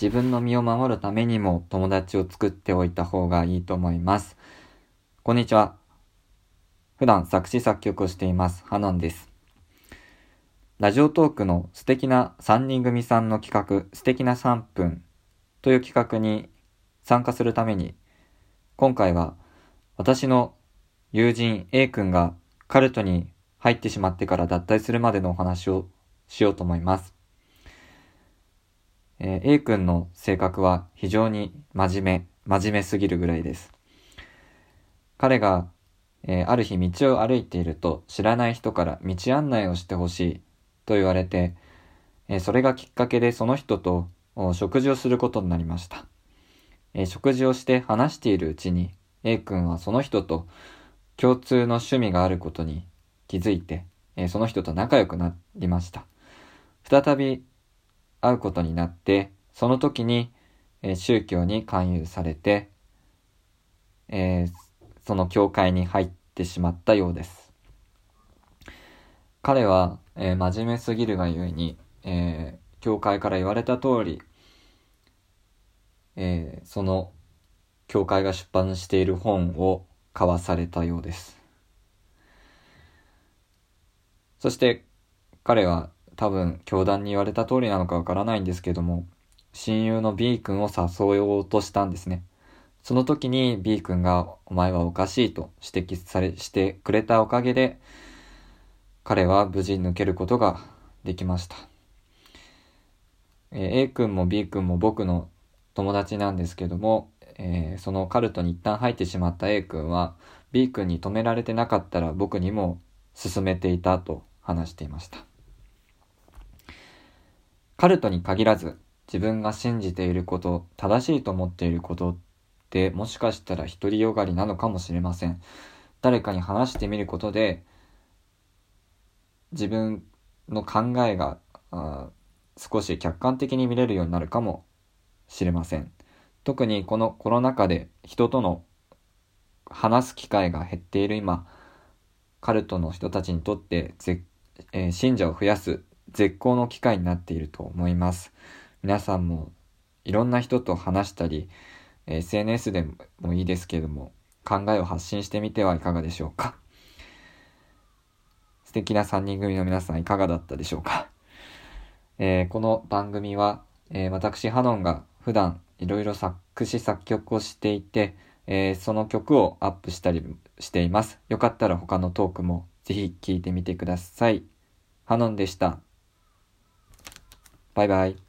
自分の身を守るためにも友達を作っておいた方がいいと思います。こんにちは。普段作詞作曲をしています。ハノンです。ラジオトークの素敵な3人組さんの企画、素敵な3分という企画に参加するために、今回は私の友人 A 君がカルトに入ってしまってから脱退するまでのお話をしようと思います。えー、A 君の性格は非常に真面目、真面目すぎるぐらいです。彼が、えー、ある日道を歩いていると知らない人から道案内をしてほしいと言われて、えー、それがきっかけでその人と食事をすることになりました。え食事をして話しているうちに A 君はその人と共通の趣味があることに気づいて、えその人と仲良くなりました。再び会うことになって、その時に、え宗教に勧誘されて、えー、その教会に入ってしまったようです。彼は、えー、真面目すぎるがゆえに、え、教会から言われた通り、えその教会が出版している本を買わされたようです。そして彼は多分教団に言われた通りなのかわからないんですけども、親友の B 君を誘おうとしたんですね。その時に B 君がお前はおかしいと指摘され、してくれたおかげで、彼は無事抜けることができました。え、A 君も B 君も僕の友達なんですけども、えー、そのカルトに一旦入ってしまった A 君は B 君に止められてなかったら僕にも勧めていたと話していました。カルトに限らず自分が信じていること、正しいと思っていることってもしかしたら独りよがりなのかもしれません。誰かに話してみることで自分の考えが少し客観的に見れるようになるかもしれません。特にこのコロナ禍で人との話す機会が減っている今、カルトの人たちにとって、えー、信者を増やす絶好の機会になっていると思います。皆さんもいろんな人と話したり、SNS でもいいですけれども、考えを発信してみてはいかがでしょうか。素敵な3人組の皆さんいかがだったでしょうか。えー、この番組は、えー、私ハノンが普段いろいろ作詞作曲をしていて、えー、その曲をアップしたりしています。よかったら他のトークもぜひ聴いてみてください。ハノンでした。バイバイ。